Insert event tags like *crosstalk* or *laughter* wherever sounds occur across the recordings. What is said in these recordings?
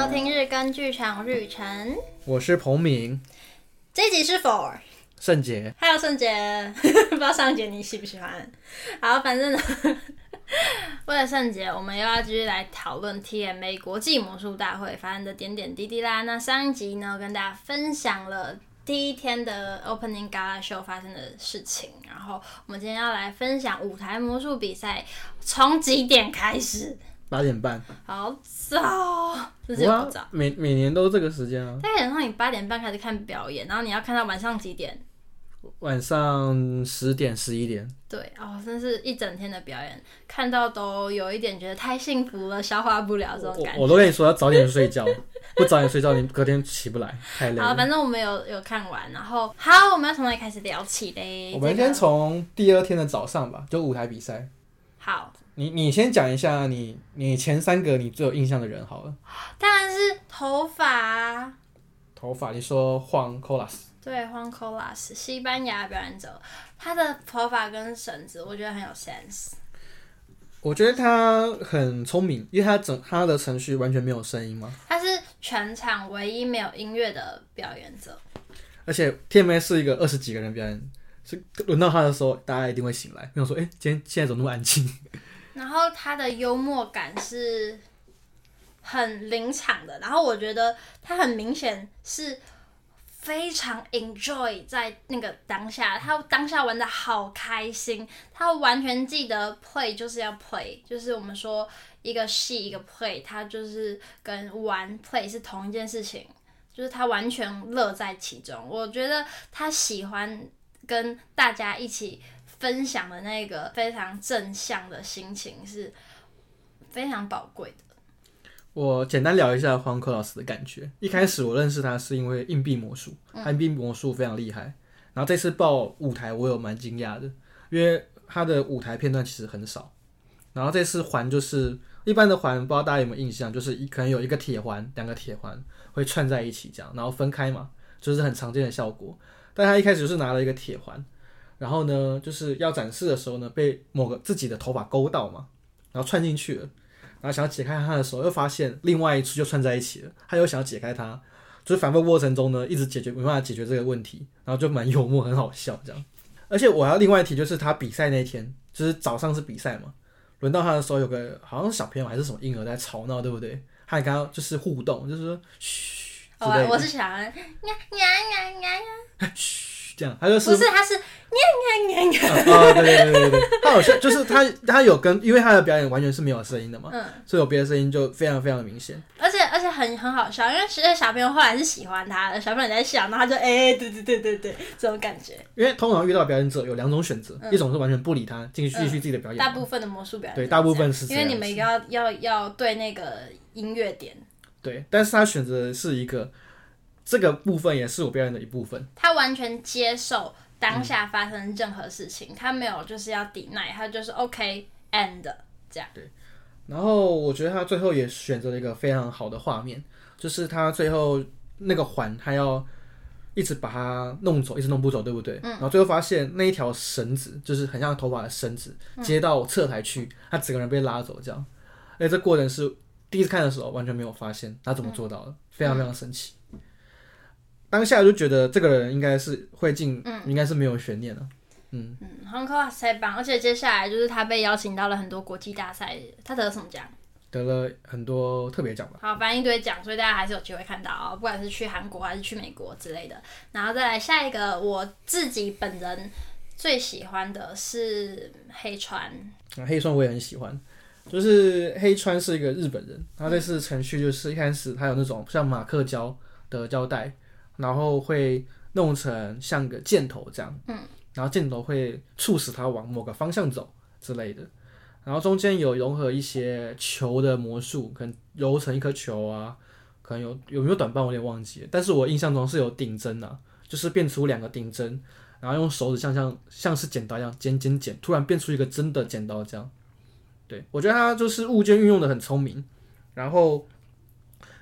收听日更剧场日程，我是彭明。这一集是否圣杰？还有圣杰，*laughs* 不知道上一节你喜不喜欢？好，反正呢，*laughs* 为了圣杰，我们又要继续来讨论 TMA 国际魔术大会发生的点点滴滴啦。那上一集呢，跟大家分享了第一天的 Opening Gala Show 发生的事情，然后我们今天要来分享舞台魔术比赛从几点开始？八点半，好早，真是好早。每每年都是这个时间啊。大概然后你八点半开始看表演，然后你要看到晚上几点？晚上十点、十一点。对哦，真是一整天的表演，看到都有一点觉得太幸福了，消化不了这种感觉。我，我都跟你说要早点睡觉，*laughs* 不早点睡觉你隔天起不来，太累了。好，反正我们有有看完，然后好，我们要从哪里开始聊起嘞？我们先从第二天的早上吧，就舞台比赛。好。你你先讲一下你你前三个你最有印象的人好了。当然是头发。头发，你说黄 Colas。对，黄 Colas，西班牙表演者，他的头发跟绳子，我觉得很有 sense。我觉得他很聪明，因为他整他的程序完全没有声音嘛。他是全场唯一没有音乐的表演者。而且 TMA 是一个二十几个人表演，是轮到他的时候，大家一定会醒来，没有说，哎、欸，今天现在怎么那么安静？然后他的幽默感是很临场的，然后我觉得他很明显是非常 enjoy 在那个当下，他当下玩的好开心，他完全记得 play 就是要 play，就是我们说一个戏一个 play，他就是跟玩 play 是同一件事情，就是他完全乐在其中。我觉得他喜欢跟大家一起。分享的那个非常正向的心情是非常宝贵的。我简单聊一下黄科老师的感觉。一开始我认识他是因为硬币魔术，他硬币魔术非常厉害。然后这次报舞台，我有蛮惊讶的，因为他的舞台片段其实很少。然后这次环就是一般的环，不知道大家有没有印象，就是一可能有一个铁环，两个铁环会串在一起这样，然后分开嘛，就是很常见的效果。但他一开始就是拿了一个铁环。然后呢，就是要展示的时候呢，被某个自己的头发勾到嘛，然后串进去了，然后想要解开它的时候，又发现另外一处就串在一起了，他又想要解开它，就是反复过程中呢，一直解决没办法解决这个问题，然后就蛮幽默，很好笑这样。而且我还要另外提，就是他比赛那天，就是早上是比赛嘛，轮到他的时候，有个好像是小朋友还是什么婴儿在吵闹，对不对？他还跟他就是互动，就是说嘘，哦，我是小孩，呀呀呀呀呀，嘘。这样，他就是不是，他是念念念念。啊，对对对对对，他好像就是他，他有跟，因为他的表演完全是没有声音的嘛，嗯，所以有别的声音就非常非常的明显。而且而且很很好笑，因为其实小朋友后来是喜欢他的，小朋友在笑，然后他就哎、欸，对对对对对，这种感觉。因为通常遇到表演者有两种选择，嗯、一种是完全不理他，继续继续自己的表演。大部分的魔术表演，对，大部分是。因为你们要要要对那个音乐点。对，但是他选择的是一个这个部分，也是我表演的一部分。他完全接受。当下发生任何事情，嗯、他没有就是要抵赖，他就是 OK and 这样。对，然后我觉得他最后也选择了一个非常好的画面，就是他最后那个环，他要一直把它弄走，一直弄不走，对不对？嗯。然后最后发现那一条绳子，就是很像头发的绳子，接到侧台去，他整个人被拉走，这样。哎，这过程是第一次看的时候完全没有发现他怎么做到的，嗯、非常非常神奇。当下就觉得这个人应该是会进，嗯、应该是没有悬念了。嗯嗯，很酷啊，太棒！而且接下来就是他被邀请到了很多国际大赛，他得了什么奖？得了很多特别奖吧。好，反正一堆奖，所以大家还是有机会看到哦，不管是去韩国还是去美国之类的。然后再来下一个，我自己本人最喜欢的是黑川。啊，黑川我也很喜欢，就是黑川是一个日本人，他这次程序就是一开始他有那种像马克胶的胶带。然后会弄成像个箭头这样，嗯，然后箭头会促使它往某个方向走之类的，然后中间有融合一些球的魔术，可能揉成一颗球啊，可能有有没有短棒我有点忘记了，但是我印象中是有顶针啊，就是变出两个顶针，然后用手指像像像是剪刀一样剪剪剪，突然变出一个真的剪刀这样，对，我觉得它就是物件运用的很聪明，然后。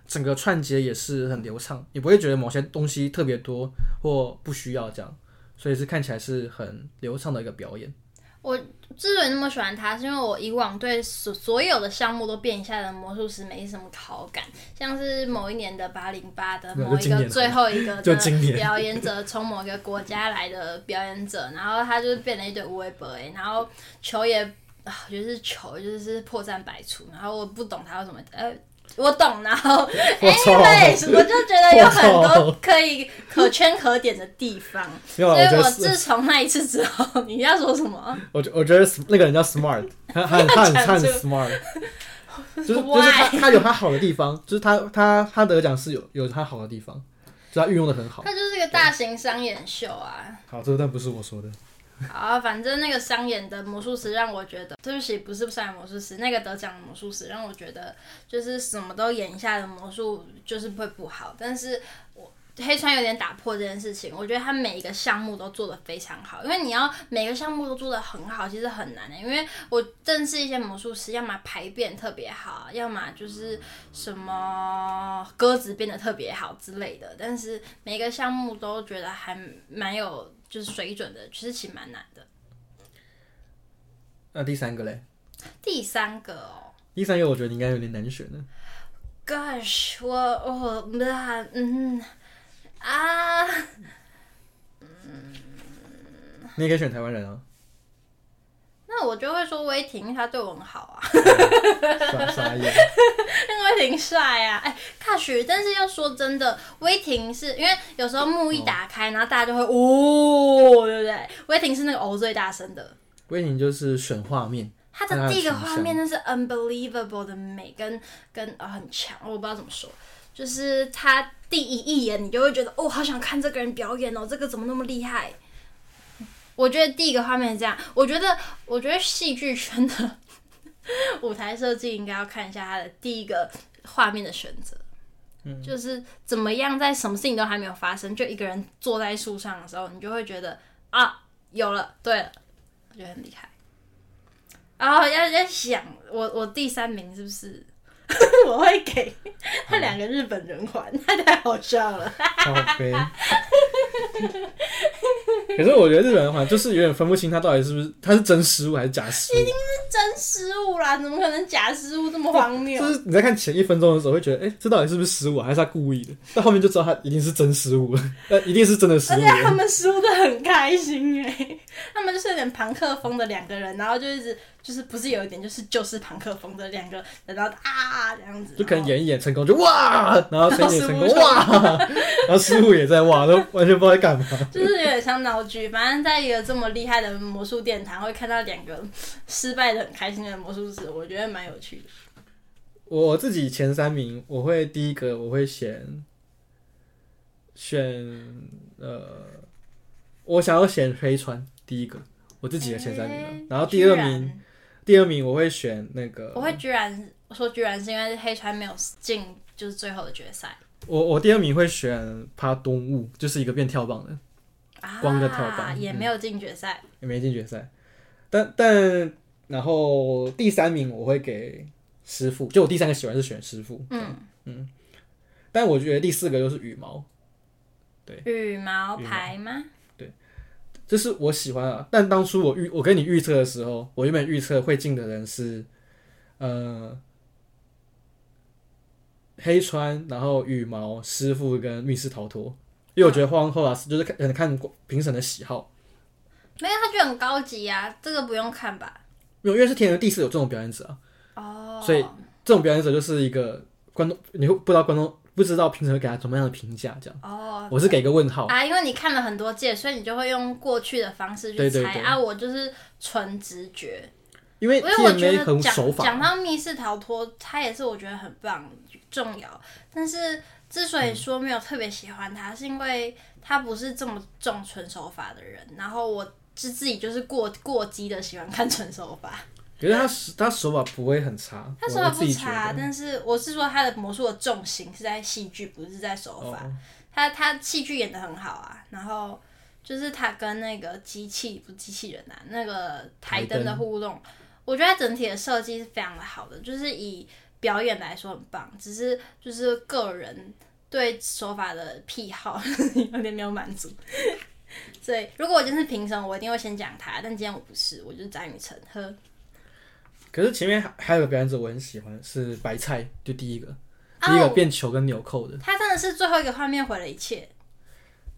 整个串接也是很流畅，你不会觉得某些东西特别多或不需要这样，所以是看起来是很流畅的一个表演。我之所以那么喜欢他，是因为我以往对所所有的项目都变一下的魔术师没什么好感，像是某一年的八零八的某一个最后一个的表演者，从某个国家来的表演者，然后他就是变了一堆无为 boy，然后球也啊，就是球就是破绽百出，然后我不懂他为什么呃。我懂，然后 *laughs* 哎，对，我就觉得 *laughs* 有很多可以可圈可点的地方，*laughs* 所以我自从那一次之后，你要说什么？我我觉得那个人叫 smart，他很他很他很 smart，就是就是他他有他好的地方，就是他他他得奖是有有他好的地方，就他运用的很好。他就是一个大型商演秀啊。好，这个但不是我说的。好，反正那个商演的魔术师让我觉得，对不起，不是商演魔术师，那个得奖的魔术师让我觉得，就是什么都演一下的魔术就是会不好。但是我黑川有点打破这件事情，我觉得他每一个项目都做得非常好，因为你要每个项目都做得很好，其实很难的。因为我认识一些魔术师，要么排变特别好，要么就是什么鸽子变得特别好之类的，但是每个项目都觉得还蛮有。就是水准的，其实其实蛮难的。那第三个嘞？第三个哦。第三个我觉得你应该有点难选的。Gosh，我我嗯啊嗯，你也可以选台湾人啊。那我就会说威霆，他对我很好啊。*laughs* 傻傻眼。威霆帅啊！哎、欸，卡许，但是要说真的，威霆是因为有时候幕一打开，哦、然后大家就会哦，对不对？威霆是那个哦最大声的。威霆就是选画面，他的第一个画面那是 unbelievable 的美跟跟啊、哦、很强，我不知道怎么说，就是他第一一眼你就会觉得哦，好想看这个人表演哦，这个怎么那么厉害？我觉得第一个画面是这样，我觉得，我觉得戏剧圈的 *laughs* 舞台设计应该要看一下他的第一个画面的选择，嗯，就是怎么样在什么事情都还没有发生，就一个人坐在树上的时候，你就会觉得啊，有了，对了，我觉得很厉害。然后要要想，我我第三名是不是？*laughs* 我会给他两个日本人环，那 *laughs* 太好笑了。好悲。可是我觉得日本人环就是有点分不清他到底是不是他是真失误还是假失误。一定是真失误啦，怎么可能假失误这么荒谬？就是你在看前一分钟的时候会觉得，哎、欸，这到底是不是失误还是他故意的？到后面就知道他一定是真失误了，那 *laughs* 一定是真的失误。而且他们失误的很开心哎，他们就是有点朋克风的两个人，然后就一直。就是不是有一点，就是就是朋克风的两个人，然后啊这样子，就可能演一演成功就哇，然后演一演成功哇，然后师傅也在哇，都完全不知道在干嘛。*laughs* 就是有点像闹剧，反正在一个这么厉害的魔术殿堂，会看到两个失败的很开心的魔术师，我觉得蛮有趣的。我自己前三名，我会第一个我会选选呃，我想要选黑川第一个，我自己的前三名，欸、然后第二名。第二名我会选那个，我会居然我说居然是因为黑川没有进，就是最后的决赛。我我第二名会选帕东雾，就是一个变跳棒的，啊、光的跳棒也没有进决赛，也没进决赛。但但然后第三名我会给师傅，就我第三个喜欢是选师傅，嗯嗯。但我觉得第四个就是羽毛，对，羽毛牌吗？这是我喜欢啊，但当初我预我跟你预测的时候，我原本预测会进的人是，呃，黑川，然后羽毛师傅跟密室逃脱，因为我觉得荒川就是看看评审的喜好，没有他就很高级啊，这个不用看吧？有因为是天人第四有这种表演者啊，哦，所以这种表演者就是一个观众，你会不知道观众。不知道评审会给他怎么样的评价？这样哦，我是给个问号啊，因为你看了很多届，所以你就会用过去的方式去猜对对对啊。我就是纯直觉，因为因为我觉得讲讲到密室逃脱，他也是我觉得很棒重要。但是之所以说没有特别喜欢他，嗯、是因为他不是这么重纯手法的人，然后我是自己就是过过激的喜欢看纯手法。可是他手他手法不会很差，他手法不差，但是我是说他的魔术的重心是在戏剧，不是在手法。Oh. 他他戏剧演的很好啊，然后就是他跟那个机器不机器人啊，那个台灯的互动，我觉得他整体的设计是非常的好的，就是以表演来说很棒，只是就是个人对手法的癖好 *laughs* 有点没有满足。*laughs* 所以如果我今天是评审，我一定会先讲他。但今天我不是，我就是张雨晨。呵。可是前面还还有个表演者我很喜欢，是白菜，就第一个，第一个变球跟纽扣的。Oh, 他真的是最后一个画面毁了一切。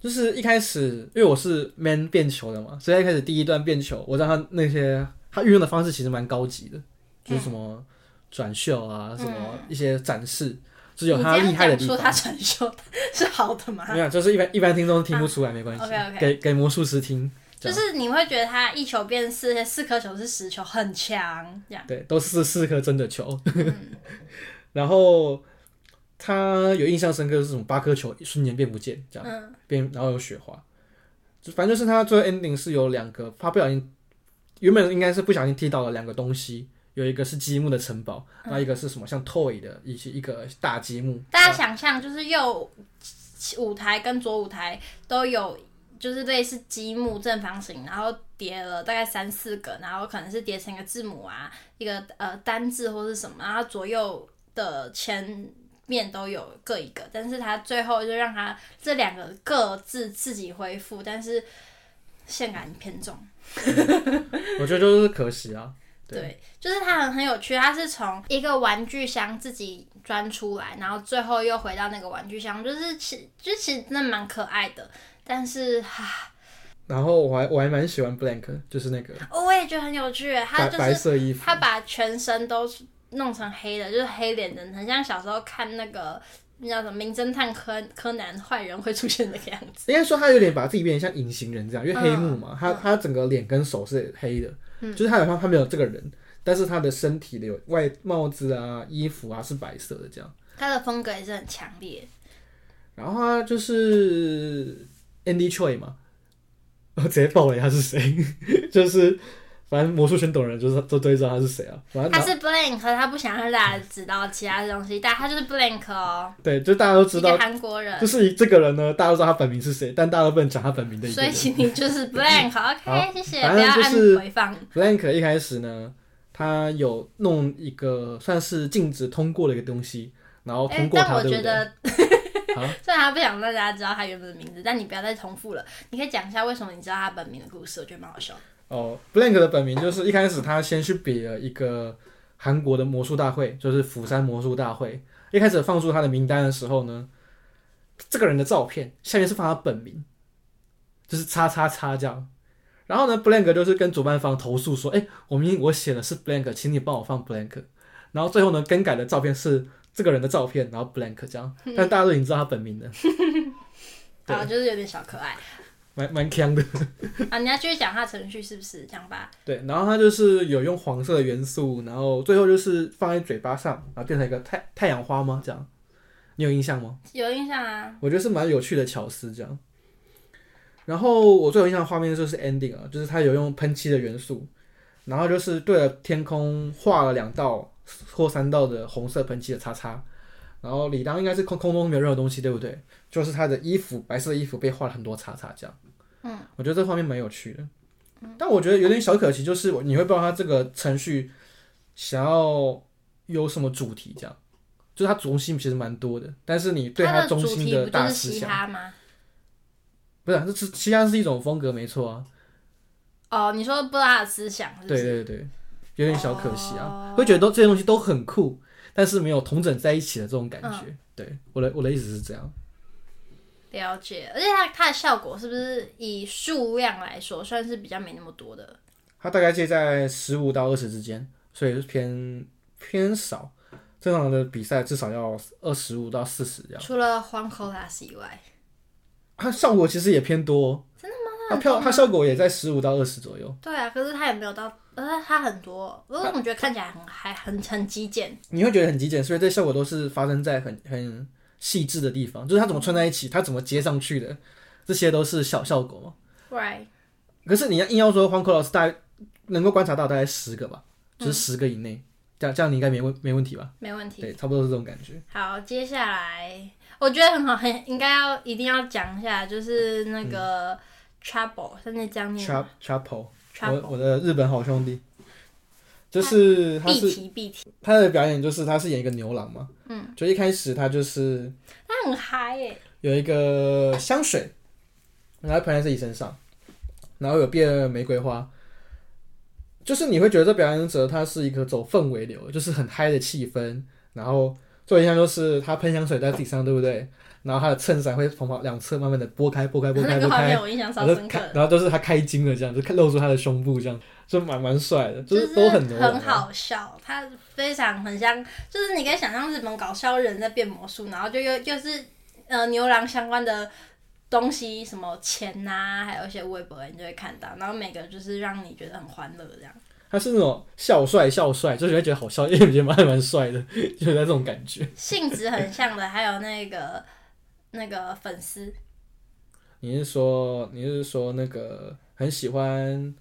就是一开始，因为我是 man 变球的嘛，所以一开始第一段变球，我知道他那些他运用的方式其实蛮高级的，就是什么转袖啊，嗯、什么一些展示。是有他厉害的地方。说他传授是好的吗？没有，就是一般一般听众听不出来，没关系。OK OK。给给魔术师听，就是你会觉得他一球变四，四颗球是十球，很强。这样对，都是四颗真的球。嗯、*laughs* 然后他有印象深刻的是什么？八颗球瞬间变不见，这样、嗯、变，然后有雪花。就反正就是他最后 ending 是有两个，他不小心原本应该是不小心踢到了两个东西。有一个是积木的城堡，那、嗯、一个是什么？像 toy 的一些一个大积木。大家想象就是右舞台跟左舞台都有，就是类似积木正方形，然后叠了大概三四个，然后可能是叠成一个字母啊，一个呃单字或是什么，然后左右的前面都有各一个，但是他最后就让他这两个各自自己恢复，但是线感偏重。*laughs* 我觉得就是可惜啊。对，就是它很很有趣，它是从一个玩具箱自己钻出来，然后最后又回到那个玩具箱，就是其就其实真的蛮可爱的，但是哈。然后我还我还蛮喜欢 Blank，就是那个，哦我也觉得很有趣，他就是白色衣服，他把全身都弄成黑的，就是黑脸的，很像小时候看那个那叫什么名侦探柯柯南坏人会出现那个样子。应该说他有点把自己变成像隐形人这样，因为黑幕嘛，嗯、他他整个脸跟手是黑的。就是他好像他没有这个人，但是他的身体的有外帽子啊、衣服啊是白色的这样。他的风格也是很强烈。然后他就是 Andy Choi 嘛，*laughs* 我直接爆雷他是谁，就是。反正魔术圈懂人就是都都知道他是谁啊。反正他是 Blank，他不想让大家知道其他的东西，但他就是 Blank 哦。对，就大家都知道。韩国人。就是这个人呢，大家都知道他本名是谁，但大家都不能讲他本名的。所以你就是 *laughs* Blank，OK，谢谢。反正就是回放。Blank 一开始呢，他有弄一个算是禁止通过的一个东西，然后通过他，欸、但我觉得，对不对？*laughs* 虽然他不想让大家知道他原本的名字，但你不要再重复了。你可以讲一下为什么你知道他本名的故事，我觉得蛮好笑。哦，Blank 的本名就是一开始他先去比了一个韩国的魔术大会，就是釜山魔术大会。一开始放出他的名单的时候呢，这个人的照片下面是放他本名，就是叉叉叉这样。然后呢，Blank 就是跟主办方投诉说：“哎，我明明我写的是 Blank，请你帮我放 Blank。”然后最后呢，更改的照片是这个人的照片，然后 Blank 这样，但大家都已经知道他本名了。*laughs* 啊，就是有点小可爱。蛮蛮强的啊！你要继续讲他程序是不是这样吧？对，然后他就是有用黄色的元素，然后最后就是放在嘴巴上，然后变成一个太太阳花吗？这样，你有印象吗？有印象啊！我觉得是蛮有趣的巧思，这样。然后我最有印象的画面就是 ending 啊，就是他有用喷漆的元素，然后就是对着天空画了两道或三道的红色喷漆的叉叉，然后李当应该是空空中没有任何东西，对不对？就是他的衣服，白色的衣服被画了很多叉叉，这样。嗯，我觉得这画面蛮有趣的。嗯，但我觉得有点小可惜，就是你会不知道他这个程序想要有什么主题，这样。就是他中心其实蛮多的，但是你对他中心的大思想。不是这是嘻哈是一种风格，没错啊。哦，你说不知道他的思想是是？对对对，有点小可惜啊。哦，会觉得都这些东西都很酷，但是没有同整在一起的这种感觉。嗯，对，我的我的意思是这样。了解，而且它它的效果是不是以数量来说算是比较没那么多的？它大概介在十五到二十之间，所以是偏偏少。正常的比赛至少要二十五到四十这样。除了 Juan Colas 以外，它效果其实也偏多。真的吗？它票它效果也在十五到二十左右。对啊，可是它也没有到，呃，它很多，我怎么觉得看起来很还很很极简？你会觉得很极简，所以这效果都是发生在很很。细致的地方，就是它怎么串在一起，它怎么接上去的，这些都是小效果嘛。Right。可是你要硬要说黄口老师大概能够观察到大概十个吧，就是十个以内，嗯，这样这样你应该没问没问题吧？没问题。对，差不多是这种感觉。好，接下来我觉得很好，很应该要一定要讲一下，就是那个 Trouble，现在这样念。Trouble，我我的日本好兄弟。就是他是必提必提，他的表演就是他是演一个牛郎嘛，嗯，就一开始他就是他很嗨耶，有一个香水，然后喷在自己身上，然后有变玫瑰花，就是你会觉得这表演者他是一个走氛围流，就是很嗨的气氛，然后做一下就是他喷香水在自己身上，对不对？然后他的衬衫会从旁两侧慢慢的拨开、拨开、拨开、*laughs* 拨开，然后开，然后都是他开襟的，这样就看露出他的胸部，这样就蛮蛮帅的，就是都很很好笑，他非常很像，就是你可以想象日本搞笑人在变魔术，然后就又就是呃牛郎相关的东西，什么钱呐、啊，还有一些微博，你就会看到，然后每个就是让你觉得很欢乐这样。他是那种笑帅笑帅，就是会觉得好笑，因为觉得蛮蛮帅的，就是那种感觉。性质很像的，还有那个。那个粉丝，你是说你是说那个很喜欢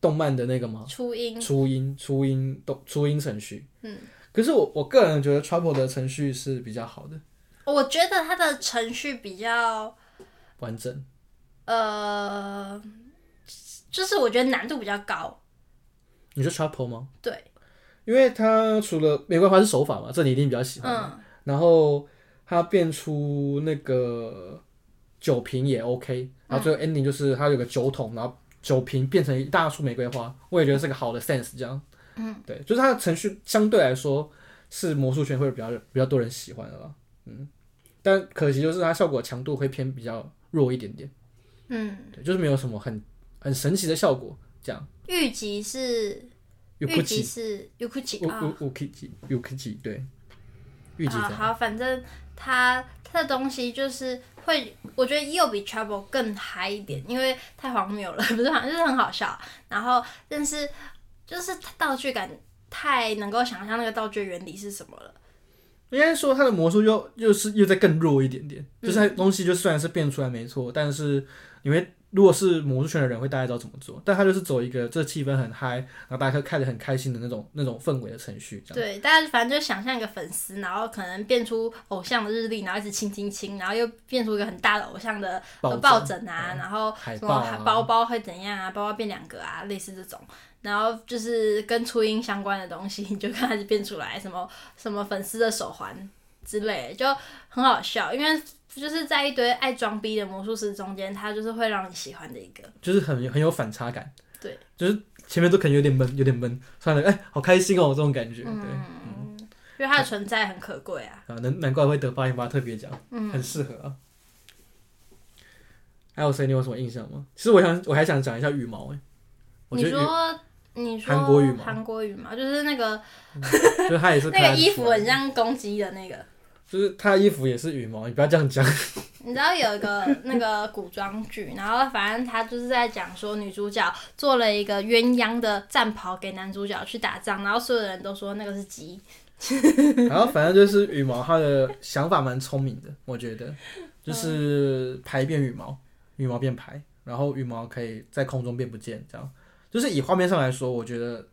动漫的那个吗？初音，初音，初音，都初音程序。嗯，可是我我个人觉得 Trouble 的程序是比较好的。我觉得它的程序比较完整。呃，就是我觉得难度比较高。你说 Trouble 吗？对，因为它除了玫瑰花是手法嘛，这你一定比较喜欢。嗯，然后。它变出那个酒瓶也 OK，然后最后 ending 就是它有个酒桶，然后酒瓶变成一大束玫瑰花，我也觉得是个好的 sense，这样。嗯，对，就是它的程序相对来说是魔术圈会比较比较多人喜欢的吧。嗯，但可惜就是它效果强度会偏比较弱一点点。嗯，对，就是没有什么很很神奇的效果。这样。御吉是御吉是 Yukuchi 啊，Yukuchi Yukuchi 对。好好，反正他他的东西就是会，我觉得又比 Trouble 更嗨一点，因为太荒谬了，*laughs* 不是，就是很好笑。然后，但是就是道具感太能够想象那个道具原理是什么了。应该说他的魔术又又是又在更弱一点点，就是东西就虽然是变出来没错，但是你会。如果是魔术圈的人，会大概知道怎么做，但他就是走一个这气氛很嗨，然后大家看着很开心的那种那种氛围的程序。对，大家反正就想象一个粉丝，然后可能变出偶像的日历，然后一直亲亲亲，然后又变出一个很大的偶像的抱枕，啊，嗯、然后什么包包会怎样啊，包包变两个啊，类似这种，然后就是跟初音相关的东西，你就开始变出来，什么什么粉丝的手环之类的，就很好笑，因为。就是在一堆爱装逼的魔术师中间，他就是会让你喜欢的一个，就是很很有反差感。对，就是前面都可能有点闷，有点闷，算了，哎、欸，好开心哦，这种感觉。嗯、对，嗯，因为它的存在很可贵啊。啊，难难怪会得八零八特别奖，嗯，很适合啊。还有谁？你有什么印象吗？其实我想，我还想讲一下羽毛哎。你说，你说韩国羽毛，韩国羽毛就是那个，嗯、就是他也是 *laughs* 那个衣服很像公鸡的那个。就是他衣服也是羽毛，你不要这样讲。你知道有一个那个古装剧，然后反正他就是在讲说女主角做了一个鸳鸯的战袍给男主角去打仗，然后所有人都说那个是鸡。*laughs* 然后反正就是羽毛，他的想法蛮聪明的，我觉得就是牌变羽毛，羽毛变排，然后羽毛可以在空中变不见，这样就是以画面上来说，我觉得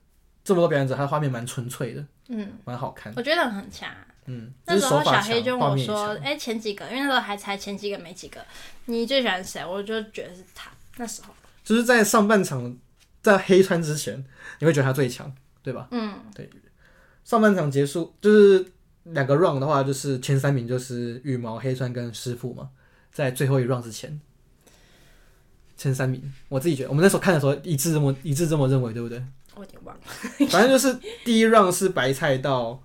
这么多表演者，他的画面蛮纯粹的，嗯，蛮好看，我觉得很强。嗯，那时候小黑就问我说：“哎、欸，前几个，因为那时候还才前几个没几个，你最喜欢谁？”我就觉得是他。那时候就是在上半场在黑川之前，你会觉得他最强，对吧？嗯，对。上半场结束就是两个 round 的话，就是前三名就是羽毛、黑川跟师傅嘛，在最后一 round 之前，前三名，我自己觉得，我们那时候看的时候一致这么一致这么认为，对不对？我有点忘了，反正就是第一 round 是白菜到。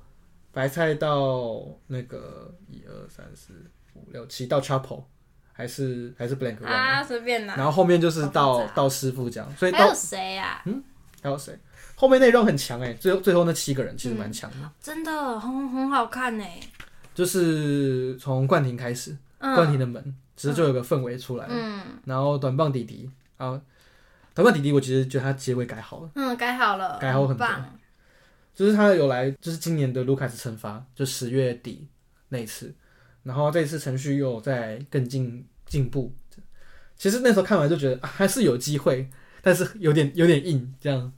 白菜到那个一二三四五六七到 Chapel 还是还是 Blank 啊，随便拿。然后后面就是到到师傅这样，所以到还有谁呀？嗯，还有谁？后面那一 round 很强哎，最后最后那七个人其实蛮强的，真的很很好看呢。就是从冠廷开始，冠廷的门其实就有个氛围出来，嗯，然后短棒弟弟，然后短发弟弟，我其实觉得他结尾改好了，嗯，改好了，改好很多。就是他有来，就是今年的卢卡斯惩罚，就十月底那一次，然后这一次程序又在更进进步。其实那时候看完就觉得、啊、还是有机会，但是有点有点硬这样。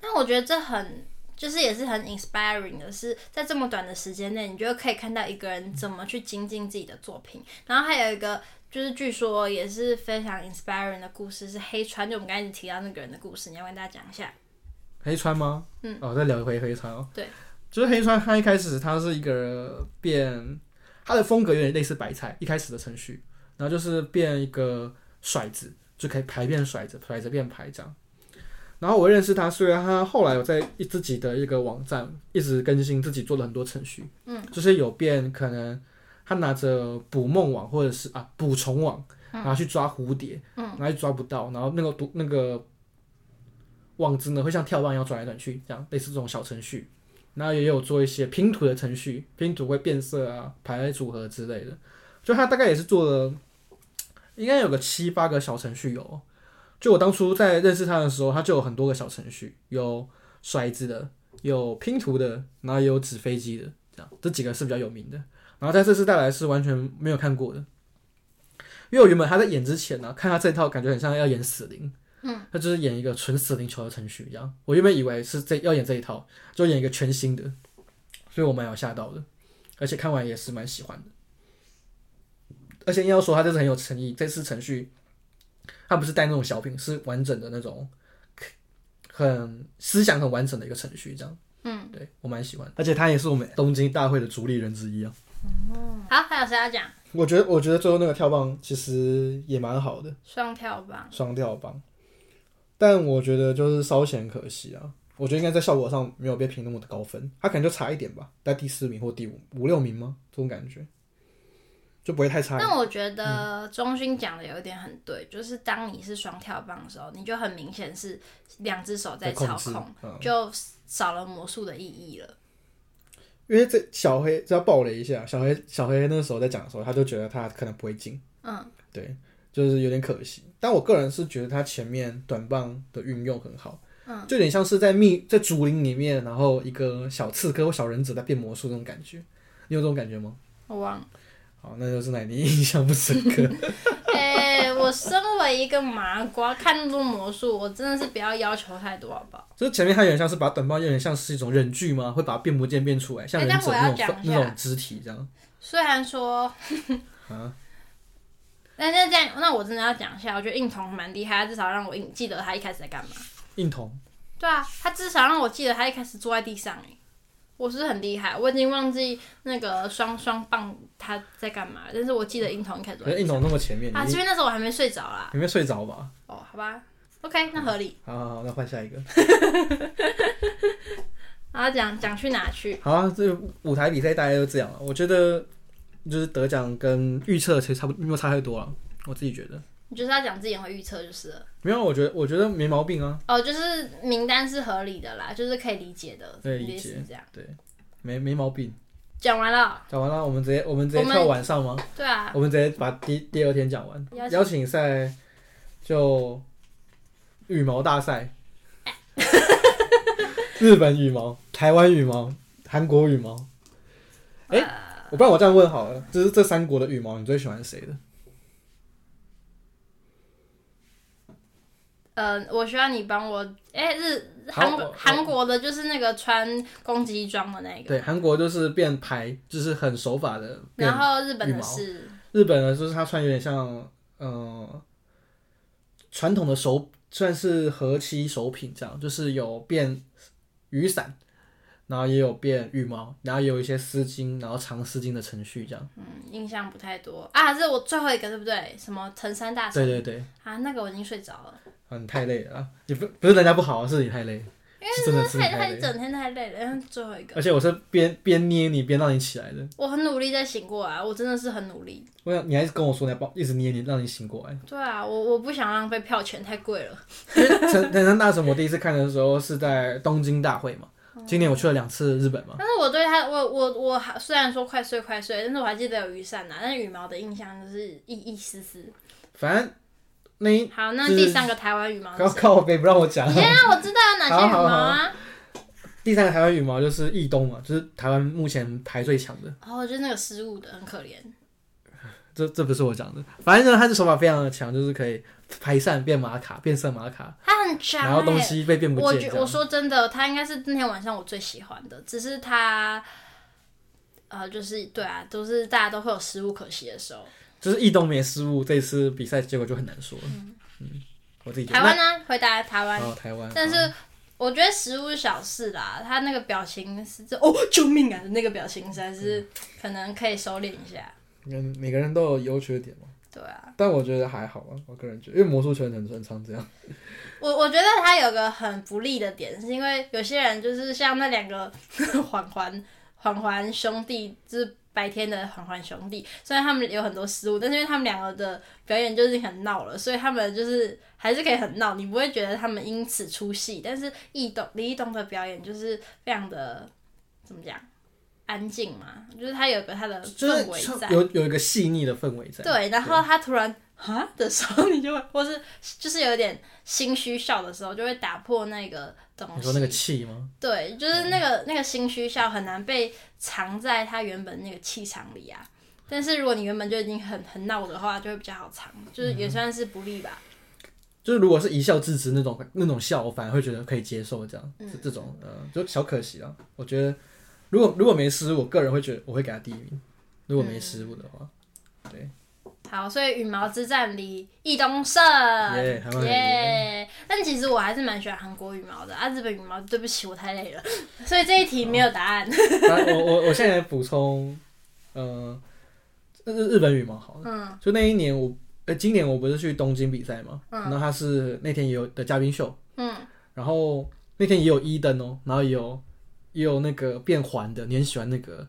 但我觉得这很就是也是很 inspiring 的是，在这么短的时间内，你就可以看到一个人怎么去精进自己的作品。然后还有一个就是据说也是非常 inspiring 的故事，是黑川，就我们刚才提到那个人的故事，你要跟大家讲一下。黑川吗？嗯，哦，再聊一回黑川哦。对，就是黑川，他一开始他是一个变，他的风格有点类似白菜一开始的程序，然后就是变一个甩子，就可以排变甩子，甩子变牌这样。然后我认识他，虽然他后来有在自己的一个网站一直更新自己做了很多程序，嗯，就是有变可能他拿着捕梦网或者是啊捕虫网，然后去抓蝴蝶，嗯，然后就抓不到，然后那个毒那个网子呢会像跳棒一样转来转去，这样类似这种小程序。然后也有做一些拼图的程序，拼图会变色啊，排列组合之类的。就他大概也是做了，应该有个七八个小程序有。就我当初在认识他的时候，他就有很多个小程序，有骰子的，有拼图的，然后也有纸飞机的，这样这几个是比较有名的。然后在这次带来是完全没有看过的，因为我原本他在演之前呢、啊，看他这套感觉很像要演死灵，嗯，他就是演一个纯死灵球的程序一样。我原本以为是这要演这一套，就演一个全新的，所以我蛮有吓到的，而且看完也是蛮喜欢的。而且硬要说他这是很有诚意，这次程序。它不是带那种小品，是完整的那种，很思想很完整的一个程序，这样。嗯，对我蛮喜欢，而且他也是我们东京大会的主理人之一啊。嗯，好，还有谁要讲？我觉得，我觉得最后那个跳棒其实也蛮好的，双跳棒，双跳棒。但我觉得就是稍显可惜啊，我觉得应该在效果上没有被评那么的高分，他可能就差一点吧，在第四名或第五五六名吗？这种感觉。就不会太差。但我觉得中勋讲的有一点很对，嗯、就是当你是双跳棒的时候，你就很明显是两只手在操控，嗯、就少了魔术的意义了。因为这小黑这要爆雷一下，小黑小黑那个时候在讲的时候，他就觉得他可能不会进。嗯，对，就是有点可惜。但我个人是觉得他前面短棒的运用很好，嗯，就有点像是在密在竹林里面，然后一个小刺客或小忍者在变魔术那种感觉。你有这种感觉吗？我忘了。好，那就是奶你印象不深刻。*laughs* 哎、欸，我身为一个麻瓜，看那么多魔术，我真的是不要要求太多，好不好？就是前面它有点像是把短棒，有点像是一种忍具吗？会把它变魔剑变出来，像忍者那种、欸、那种肢体这样。虽然说，*laughs* 啊，那那这样，那我真的要讲一下，我觉得硬童蛮厉害，他至少让我记得他一开始在干嘛。硬童？对啊，他至少让我记得他一开始坐在地上我是很厉害，我已经忘记那个双双棒他在干嘛，但是我记得硬瞳一开始。硬瞳那么前面啊，因为那时候我还没睡着啦。你没睡着吧？哦，好吧，OK，那合理。好好好，那换下一个。*laughs* 然后讲讲去哪去？好啊，这个舞台比赛大概就这样了。我觉得就是得奖跟预测其实差不多，没有差太多了。我自己觉得。你就是要讲自己会预测就是了。没有，我觉得我觉得没毛病啊。哦，就是名单是合理的啦，就是可以理解的。对，理解这样。对，没没毛病。讲完了。讲完了，我们直接我们直接跳晚上吗？对啊。我们直接把第第二天讲完。邀请赛就羽毛大赛。*laughs* 日本羽毛、台湾羽毛、韩国羽毛。哎，我不然我这样问好了，就是这三国的羽毛，你最喜欢谁的？呃，我需要你帮我，哎、欸，日韩韩国的就是那个穿攻击装的那个，对，韩国就是变牌，就是很手法的。然后日本的是，日本的就是他穿有点像，嗯、呃，传统的手，算是和漆手品这样，就是有变雨伞，然后也有变羽毛，然后也有一些丝巾，然后长丝巾的程序这样。嗯，印象不太多啊，这是我最后一个对不对？什么藤山大神？对对对。啊，那个我已经睡着了。啊，你太累了啊！也不不是人家不好，是你太累，因为真的太太一整天太累了。然后最后一个，而且我是边边捏你边让你起来的。我很努力在醒过来，我真的是很努力。我想你还是跟我说你要帮一直捏你，让你醒过来。对啊，我我不想浪费票钱，太贵了。因为藤藤山大神，我第一次看的时候是在东京大会嘛。今年我去了两次日本嘛。但是我对他，我我我虽然说快睡快睡，但是我还记得有雨伞呐，但是羽毛的印象就是一一丝丝。反正。那好，那第三个台湾羽毛，靠靠背不让我讲。你先让我知道有哪些羽毛啊？第三个台湾羽毛就是义东嘛，就是台湾目前排最强的。哦，就是那个失误的，很可怜。这这不是我讲的，反正呢，他的手法非常的强，就是可以排扇变马卡，变色马卡。他很强，然后东西被变不见。我我说真的，他应该是那天晚上我最喜欢的，只是他，呃，就是对啊，都是大家都会有失误可惜的时候。就是易东没失误，这次比赛结果就很难说了。嗯，嗯，我自己。台湾呢？回答台湾。哦，台湾。但是我觉得失误是小事啦，他那个表情是这哦，救命啊！那个表情实在是可能可以收敛一下。嗯，每个人都有优缺点嘛。对啊，但我觉得还好啊，我个人觉得，因为魔术圈很很常这样。我我觉得他有个很不利的点，是因为有些人就是像那两个 *laughs* 环环环环兄弟，就是白天的环环兄弟，虽然他们有很多失误，但是因为他们两个的表演就是很闹了，所以他们就是还是可以很闹，你不会觉得他们因此出戏。但是易东李易东的表演就是非常的怎么讲？安静嘛，就是他有个他的氛围在，有有一个细腻的氛围在。对，然后他突然哈的时候，*laughs* 你就会，或是就是有点心虚笑的时候，就会打破那个东西。你说那个气吗？对，就是那个、嗯、那个心虚笑很难被藏在他原本那个气场里啊。但是如果你原本就已经很很闹的话，就会比较好藏，就是也算是不利吧。嗯、就是如果是一笑置之那种那种笑，我反而会觉得可以接受这样，嗯、这种呃，就小可惜啊，我觉得。如果如果没失误，我个人会觉得我会给他第一名。如果没失误的话，嗯、对。好，所以羽毛之战里易东胜，耶耶。但其实我还是蛮喜欢韩国羽毛的啊，日本羽毛对不起，我太累了，*laughs* 所以这一题没有答案。我我我现在补充，呃，日日本羽毛好了，嗯，就那一年我，呃，今年我不是去东京比赛嘛，嗯，然后他是那天也有的嘉宾秀，嗯，然后那天也有一灯哦，然后也有。也有那个变环的，你很喜欢那个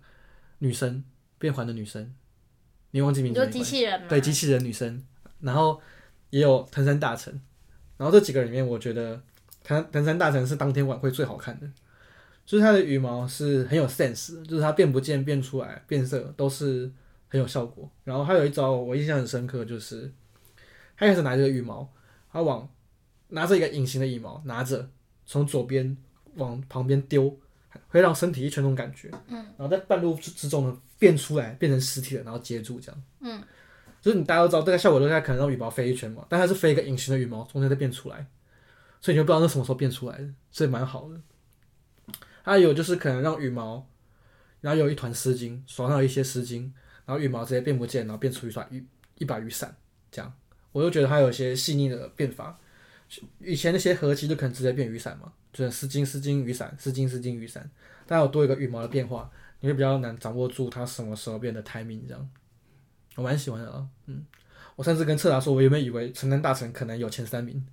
女生变环的女生，你忘记名字？就机器人吗？对，机器人女生。然后也有藤山大臣，然后这几个里面，我觉得藤藤山大臣是当天晚会最好看的，就是他的羽毛是很有 sense，就是他变不见、变出来、变色都是很有效果。然后还有一招我印象很深刻，就是他开始拿着羽毛，他往拿着一个隐形的羽毛，拿着从左边往旁边丢。会让身体一圈那种感觉，嗯，然后在半路之中呢变出来，变成实体了，然后接住这样，嗯，就是你大家都知道这个效果，大概可能让羽毛飞一圈嘛，但它是飞一个隐形的羽毛，中间再变出来，所以你就不知道那什么时候变出来的，所以蛮好的。还有就是可能让羽毛，然后有一团丝巾，手上有一些丝巾，然后羽毛直接变不见，然后变出一把雨一把雨伞，这样，我就觉得它有一些细腻的变法。以前那些合集就可能直接变雨伞嘛。就是丝巾、丝巾、雨伞、丝巾、丝巾、雨伞，但有多一个羽毛的变化，你会比较难掌握住它什么时候变的 timing 这样。我蛮喜欢的啊，嗯，我上次跟策达说，我原本以为城南大城可能有前三名，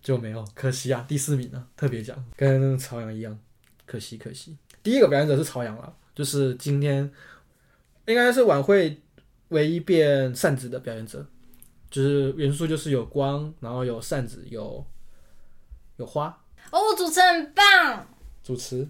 就没有，可惜啊，第四名啊，特别奖跟朝阳一样，可惜可惜。第一个表演者是朝阳了，就是今天应该是晚会唯一变扇子的表演者，就是元素就是有光，然后有扇子，有有花。哦，主持人很棒。主持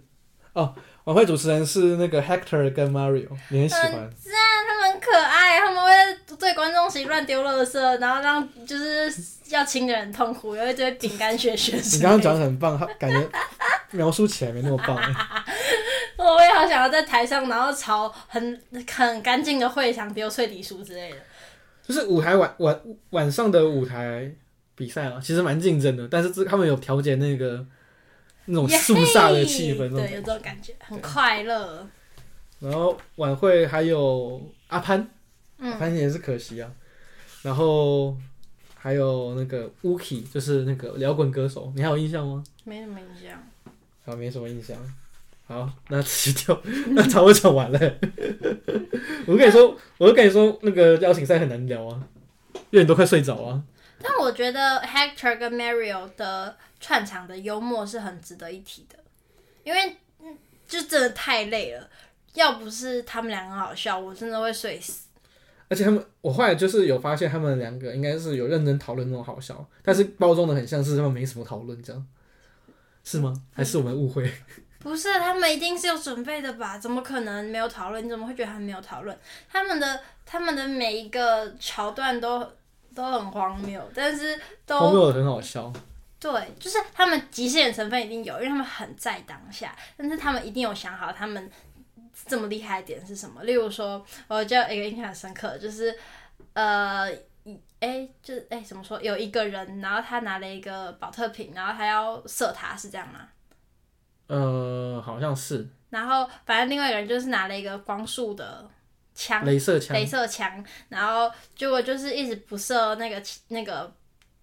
哦，晚会主持人是那个 Hector 跟 Mario，你很喜欢。是啊，他们很可爱，他们会对观众席乱丢垃圾，然后让就是要亲的人痛苦，有一堆饼干屑屑。你刚刚讲的很棒，他感觉描述起来没那么棒。我也好想要在台上，然后朝很很干净的会场丢脆皮酥之类的。就是舞台晚晚晚上的舞台。比赛啊，其实蛮竞争的，但是这他们有调节那个那种肃杀的气氛，对，有这种感觉，很快乐。然后晚会还有阿潘，嗯、阿潘也是可惜啊。然后还有那个 Uki，就是那个摇滚歌手，你还有印象吗？没什么印象。好，没什么印象。好，那直接就 *laughs* 那差不多讲完了。*laughs* 我跟你说，我跟你说，那个邀请赛很难聊啊，因为你都快睡着啊。但我觉得 Hector 跟 Mario 的串场的幽默是很值得一提的，因为就真的太累了，要不是他们两个好笑，我真的会睡死。而且他们，我后来就是有发现，他们两个应该是有认真讨论那种好笑，但是包装的很像是他们没什么讨论这样，是吗？还是我们误会？*laughs* 不是，他们一定是有准备的吧？怎么可能没有讨论？你怎么会觉得他们没有讨论？他们的他们的每一个桥段都。都很荒谬，但是都荒谬的很好笑。对，就是他们极限的成分一定有，因为他们很在当下。但是他们一定有想好他们这么厉害的点是什么。例如说，我就有一个印象很深刻，就是呃，哎、欸，就是哎、欸，怎么说？有一个人，然后他拿了一个保特瓶，然后他要射他，是这样吗？呃，好像是。然后，反正另外一个人就是拿了一个光束的。枪，镭射枪，镭射枪，然后结果就是一直不射那个那个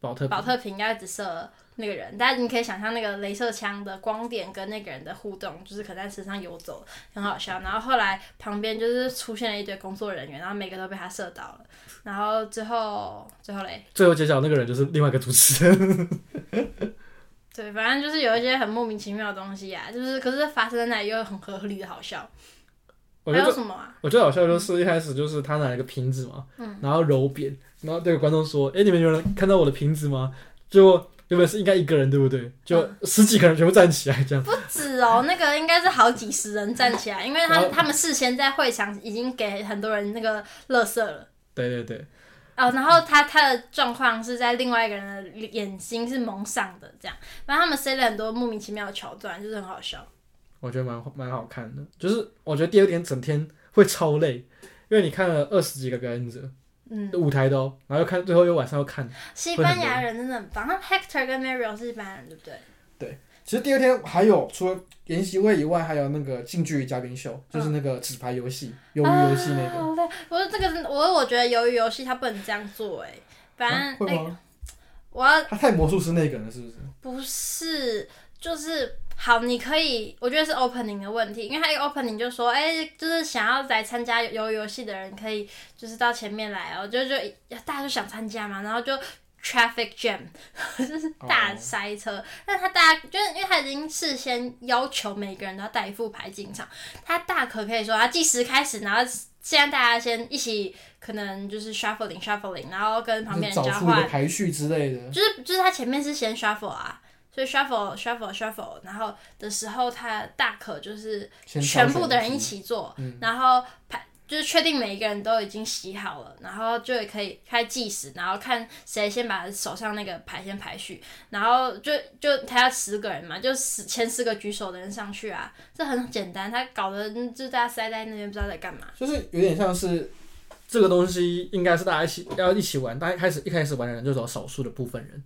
保特保特瓶要一直射那个人，但你可以想象那个镭射枪的光点跟那个人的互动，就是可在身上游走，很好笑。然后后来旁边就是出现了一堆工作人员，然后每个都被他射到了。然后最后最后嘞，最后揭晓那个人就是另外一个主持人。对，反正就是有一些很莫名其妙的东西啊，就是可是发生在那里又很合理的好笑。还有什么啊？我觉得好笑就是一开始就是他拿了一个瓶子嘛，嗯、然后揉扁，然后对观众说：“哎、欸，你们有人看到我的瓶子吗？”就原本是应该一个人对不对？就十几个人全部站起来这样。不止哦，那个应该是好几十人站起来，因为他们他们事先在会场已经给很多人那个乐色了。对对对。哦，然后他他的状况是在另外一个人的眼睛是蒙上的，这样，然后他们塞了很多莫名其妙的桥段，就是很好笑。我觉得蛮蛮好看的，就是我觉得第二天整天会超累，因为你看了二十几个表演者，嗯，舞台都，然后又看最后又晚上又看。西班牙人真的很棒，那 Hector 跟 Mariel 是西班牙人，对不对？对，其实第二天还有除了研习会以外，还有那个近距离嘉宾秀，就是那个纸牌游戏、鱿鱼游戏那个。不是这个，我我觉得鱿鱼游戏它不能这样做，哎，反正、啊、会吗？欸、我要他太魔术师那个了，是不是？不是，就是。好，你可以，我觉得是 opening 的问题，因为他一个 opening 就说，哎、欸，就是想要来参加游游戏的人可以，就是到前面来哦，就就大家就想参加嘛，然后就 traffic jam，*laughs* 就是大塞车，但、oh. 他大家就是因为他已经事先要求每个人都要带一副牌进场，他大可可以说他计时开始，然后现在大家先一起可能就是 shuffling shuffling，然后跟旁边人交换排序之类的，就是就是他前面是先 shuffle 啊。所以 shuffle shuffle shuffle，然后的时候，他大可就是全部的人一起做，然后排就是确定每一个人都已经洗好了，然后就也可以开计时，然后看谁先把手上那个牌先排序，然后就就他要十个人嘛，就十前十个举手的人上去啊，这很简单，他搞得就大家塞在那边不知道在干嘛，就是有点像是这个东西应该是大家一起要一起玩，大家开始一开始玩的人就只有少数的部分人。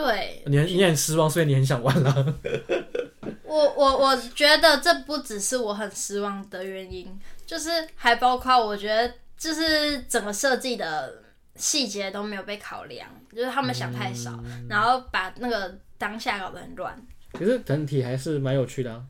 对，你很你很失望，所以你很想玩了。*laughs* 我我我觉得这不只是我很失望的原因，就是还包括我觉得就是整个设计的细节都没有被考量，就是他们想太少，嗯、然后把那个当下搞得很乱。可是整体还是蛮有趣的啊。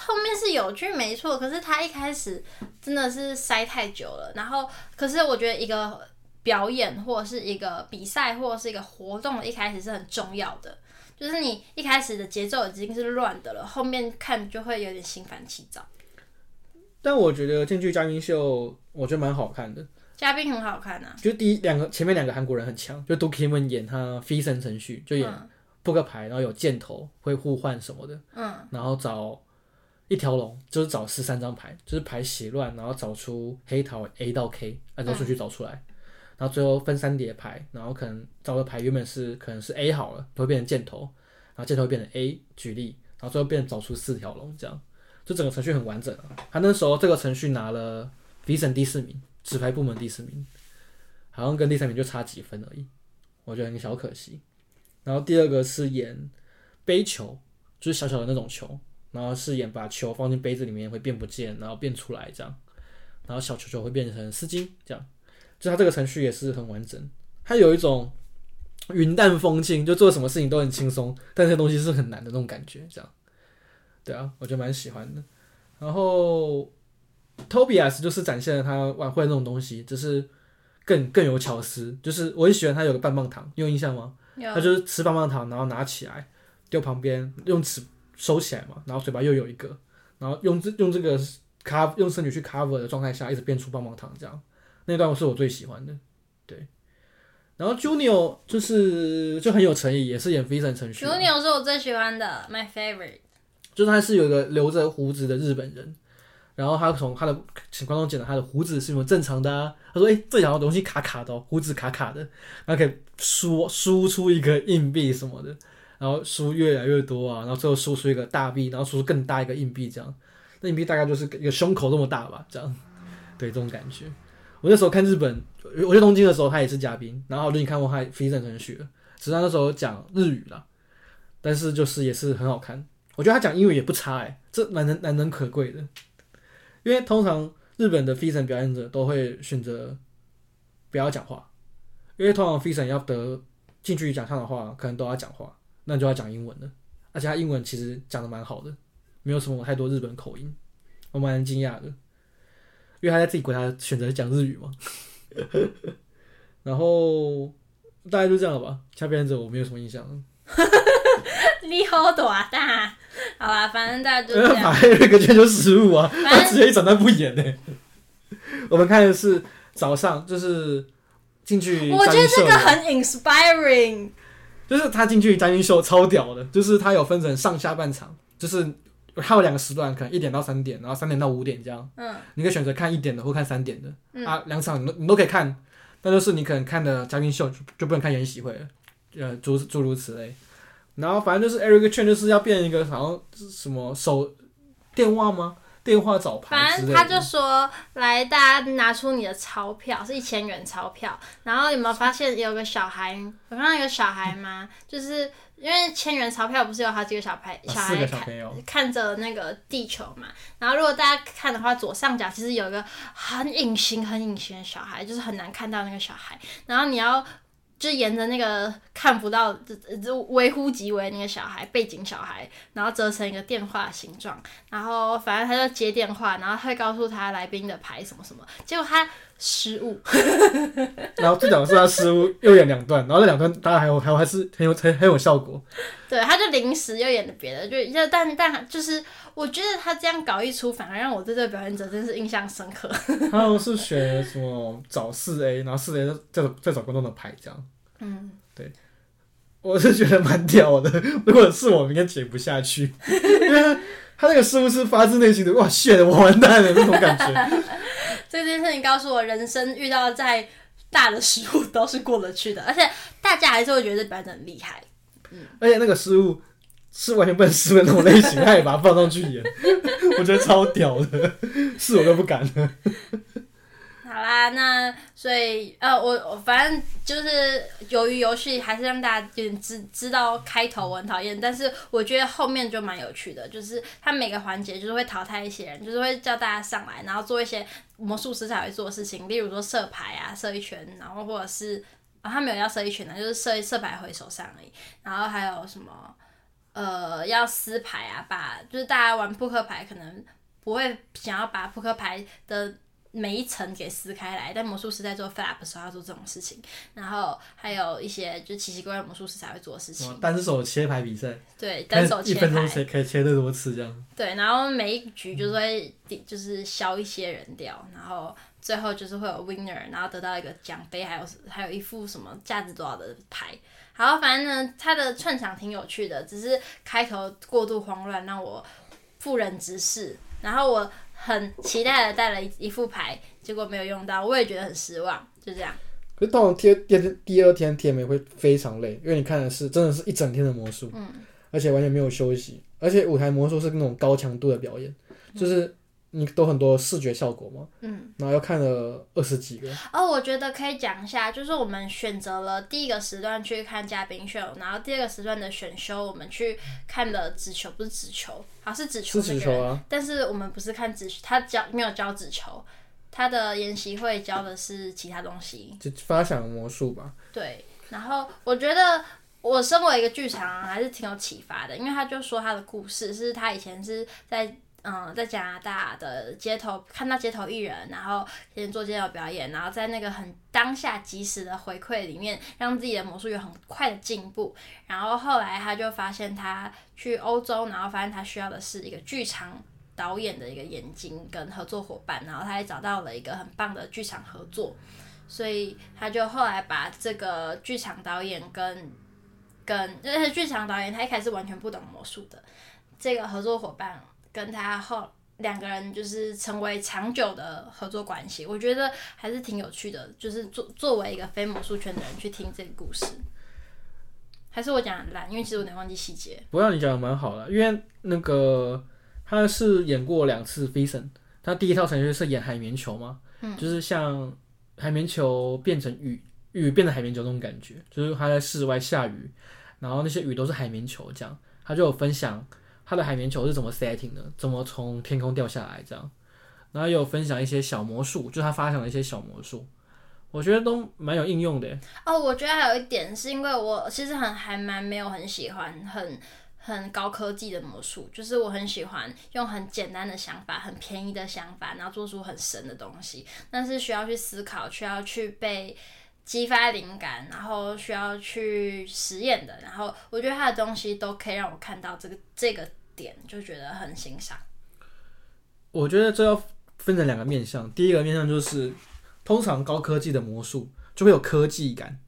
后面是有趣没错，可是他一开始真的是塞太久了，然后可是我觉得一个。表演或者是一个比赛或者是一个活动的一开始是很重要的，就是你一开始的节奏已经是乱的了，后面看就会有点心烦气躁。但我觉得进去嘉宾秀，我觉得蛮好看的。嘉宾很好看啊，就第一两个前面两个韩国人很强，就 Do Ki-woon 演他 Vison 程序，就演扑克牌，然后有箭头会互换什么的，嗯，然后找一条龙，就是找十三张牌，就是牌写乱，然后找出黑桃 A 到 K，按照顺序找出来。然后最后分三叠牌，然后可能找的牌原本是可能是 A 好了，会变成箭头，然后箭头变成 A，举例，然后最后变成找出四条龙，这样，就整个程序很完整啊。他那时候这个程序拿了 Vison 第四名，纸牌部门第四名，好像跟第三名就差几分而已，我觉得很小可惜。然后第二个是演杯球，就是小小的那种球，然后是演把球放进杯子里面会变不见，然后变出来这样，然后小球球会变成丝巾这样。就它这个程序也是很完整，它有一种云淡风轻，就做什么事情都很轻松，但这些东西是很难的那种感觉，这样，对啊，我觉得蛮喜欢的。然后 Tobias 就是展现了他晚会那种东西，只是更更有巧思，就是我很喜欢他有个棒棒糖，你有印象吗？他就是吃棒棒糖，然后拿起来丢旁边，用纸收起来嘛，然后嘴巴又有一个，然后用这用这个 cover 用身体去 cover 的状态下，一直变出棒棒糖这样。那段是我最喜欢的，对。然后 Junior 就是就很有诚意，也是演 Vison 程序。Junior 是我最喜欢的，My favorite。就是他是有一个留着胡子的日本人，然后他从他的请观众剪了他的胡子是有没有正常的啊？他说：“哎、欸，这两个东西卡卡的、哦，胡子卡卡的，然后可以输输出一个硬币什么的，然后输越来越多啊，然后最后输出一个大币，然后输出更大一个硬币，这样，那硬币大概就是一个胸口这么大吧，这样，对，这种感觉。”我那时候看日本，我去东京的时候，他也是嘉宾，然后我就看过他 Vison 程序了。只是他那时候讲日语啦，但是就是也是很好看。我觉得他讲英语也不差哎、欸，这难能难能可贵的。因为通常日本的 Vison 表演者都会选择不要讲话，因为通常 Vison 要得进去讲唱的话，可能都要讲话，那你就要讲英文了。而且他英文其实讲的蛮好的，没有什么太多日本口音，我蛮惊讶的，因为他在自己国家选择讲日语嘛。然后大概就这样了吧，其他表演者我没有什么印象。你好大大，好吧，反正大家就这样。还有一个全球失误啊，他直接一整段不演呢。我们看的是早上，就是进去。我觉得这个很 inspiring。就是他进去嘉宾秀超屌的，就是他有分成上下半场，就是还有两个时段，可能一点到三点，然后三点到五点这样。嗯。你可以选择看一点的或看三点的。嗯。啊，两场你都你都可以看，那就是你可能看的嘉宾秀就就不能看延禧会了，呃，诸诸如此类。然后反正就是 Eric 就是要变一个好像什么手电话吗？电话找牌。反正他就说，来，大家拿出你的钞票，是一千元钞票。然后有没有发现有个小孩？有看到一个小孩吗？就是因为千元钞票不是有好几个小孩，小孩看看着那个地球嘛。然后如果大家看的话，左上角其实有一个很隐形、很隐形的小孩，就是很难看到那个小孩。然后你要。就沿着那个看不到，就微乎其微那个小孩背景小孩，然后折成一个电话的形状，然后反正他就接电话，然后他会告诉他来宾的牌什么什么，结果他失误，*laughs* 然后最讲的是他失误又演两段，然后那两段当然还有还有还是很有很很有效果，对，他就临时又演了别的，就但但就是我觉得他这样搞一出，反而让我对这个表演者真是印象深刻。*laughs* 他们是学什么找四 A，然后四 A 再再找观众的牌这样。嗯，对，我是觉得蛮屌的。如果是我，应该剪不下去，*laughs* 因为他他那个失误是发自内心的，哇，shit，我完蛋了那种感觉。这件事情告诉我，人生遇到再大的失误都是过得去的，而且大家还是会觉得这表演很厉害。嗯，而且那个失误是完全不能失误的那种类型，他也把它放上去演，*laughs* 我觉得超屌的，是我都不敢了。好啦，那所以呃，我我反正就是由于游戏，还是让大家有点知知道开头我很讨厌，但是我觉得后面就蛮有趣的，就是他每个环节就是会淘汰一些人，就是会叫大家上来，然后做一些魔术师才会做的事情，例如说射牌啊，射一圈，然后或者是啊、他没有要射一圈的，就是射射牌回手上而已，然后还有什么呃，要撕牌啊，把就是大家玩扑克牌可能不会想要把扑克牌的。每一层给撕开来，但魔术师在做 flap 的时候要做这种事情，然后还有一些就奇奇怪怪魔术师才会做的事情。单手切牌比赛。对，单手切牌。一分钟可以切得多次这样。对，然后每一局就是会就是削一些人掉，然后最后就是会有 winner，然后得到一个奖杯，还有还有一副什么价值多少的牌。好，反正呢，他的串场挺有趣的，只是开头过度慌乱，让我不忍直视。然后我。很期待的带了一一副牌，结果没有用到，我也觉得很失望。就这样。可是到了第第第二天，T M 会非常累，因为你看的是真的是一整天的魔术，嗯，而且完全没有休息，而且舞台魔术是那种高强度的表演，就是。你都很多视觉效果吗？嗯，然后又看了二十几个。哦，我觉得可以讲一下，就是我们选择了第一个时段去看嘉宾秀，然后第二个时段的选修，我们去看了纸球，不是纸球，好是纸球，是纸球啊。但是我们不是看纸，他教没有教纸球，他的研习会教的是其他东西，就发想魔术吧。对，然后我觉得我身为一个剧场还是挺有启发的，因为他就说他的故事是他以前是在。嗯，在加拿大的街头看到街头艺人，然后先做街头表演，然后在那个很当下即时的回馈里面，让自己的魔术有很快的进步。然后后来他就发现他去欧洲，然后发现他需要的是一个剧场导演的一个眼睛跟合作伙伴，然后他也找到了一个很棒的剧场合作，所以他就后来把这个剧场导演跟跟而且剧场导演他一开始完全不懂魔术的这个合作伙伴。跟他后两个人就是成为长久的合作关系，我觉得还是挺有趣的。就是作作为一个非魔术圈的人去听这个故事，还是我讲的烂，因为其实我有点忘记细节。不过你讲的蛮好的，因为那个他是演过两次 Fison，他第一套程序是演海绵球嘛，嗯，就是像海绵球变成雨，雨变成海绵球那种感觉，就是他在室外下雨，然后那些雨都是海绵球这样，他就有分享。他的海绵球是怎么 setting 的？怎么从天空掉下来这样？然后也有分享一些小魔术，就他发想的一些小魔术。我觉得都蛮有应用的。哦，我觉得还有一点是因为我其实很还蛮没有很喜欢很很高科技的魔术，就是我很喜欢用很简单的想法、很便宜的想法，然后做出很神的东西。但是需要去思考，需要去被激发灵感，然后需要去实验的。然后我觉得他的东西都可以让我看到这个这个点，就觉得很欣赏。我觉得这要分成两个面向，第一个面向就是。通常高科技的魔术就会有科技感，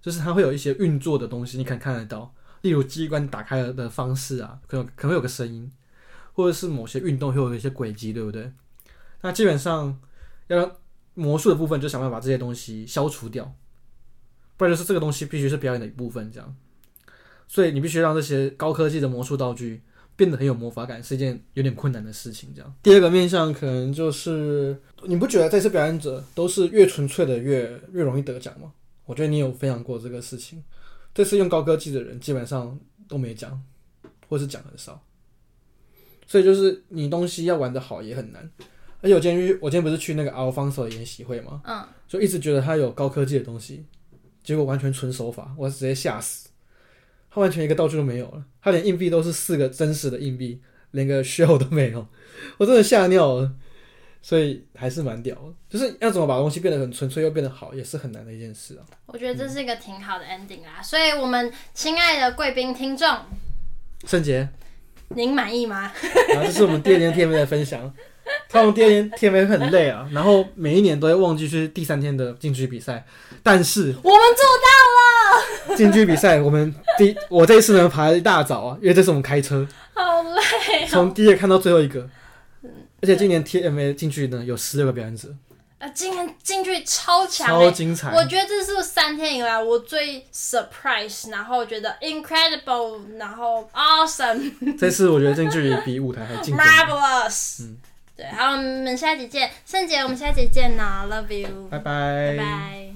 就是它会有一些运作的东西，你可能看得到，例如机关打开了的方式啊，可能可能会有个声音，或者是某些运动会有一些轨迹，对不对？那基本上要让魔术的部分就想办法把这些东西消除掉，不然就是这个东西必须是表演的一部分，这样。所以你必须让这些高科技的魔术道具。变得很有魔法感是一件有点困难的事情。这样，第二个面向可能就是，你不觉得这次表演者都是越纯粹的越越容易得奖吗？我觉得你有分享过这个事情。这次用高科技的人基本上都没讲，或是讲很少。所以就是你东西要玩得好也很难。而且我今天我今天不是去那个 Alfonso 的研习会吗？嗯，就一直觉得他有高科技的东西，结果完全纯手法，我直接吓死。他完全一个道具都没有了，他连硬币都是四个真实的硬币，连个 shell 都没有，*laughs* 我真的吓尿了。所以还是蛮屌的，就是要怎么把东西变得很纯粹又变得好，也是很难的一件事啊。我觉得这是一个挺好的 ending 啦，所以我们亲爱的贵宾听众，圣杰，您满意吗？然后这是我们第二天 TMA 的分享。他们第二天 TMA 很累啊，然后每一年都会忘记去第三天的近距离比赛，但是我们做到了。近距离比赛，我们第我这一次呢爬了一大早啊，因为这是我们开车，好累，从第一个看到最后一个。而且今年 TMA 近距离呢有十六个表演者，啊，今年近距离超强，超精彩。我觉得这是三天以来我最 surprise，然后觉得 incredible，然后 awesome。这次我觉得近距离比舞台还精彩，marvelous。嗯。对，好，我们下集见，胜杰，我们下集见呐，Love you，拜拜，拜拜。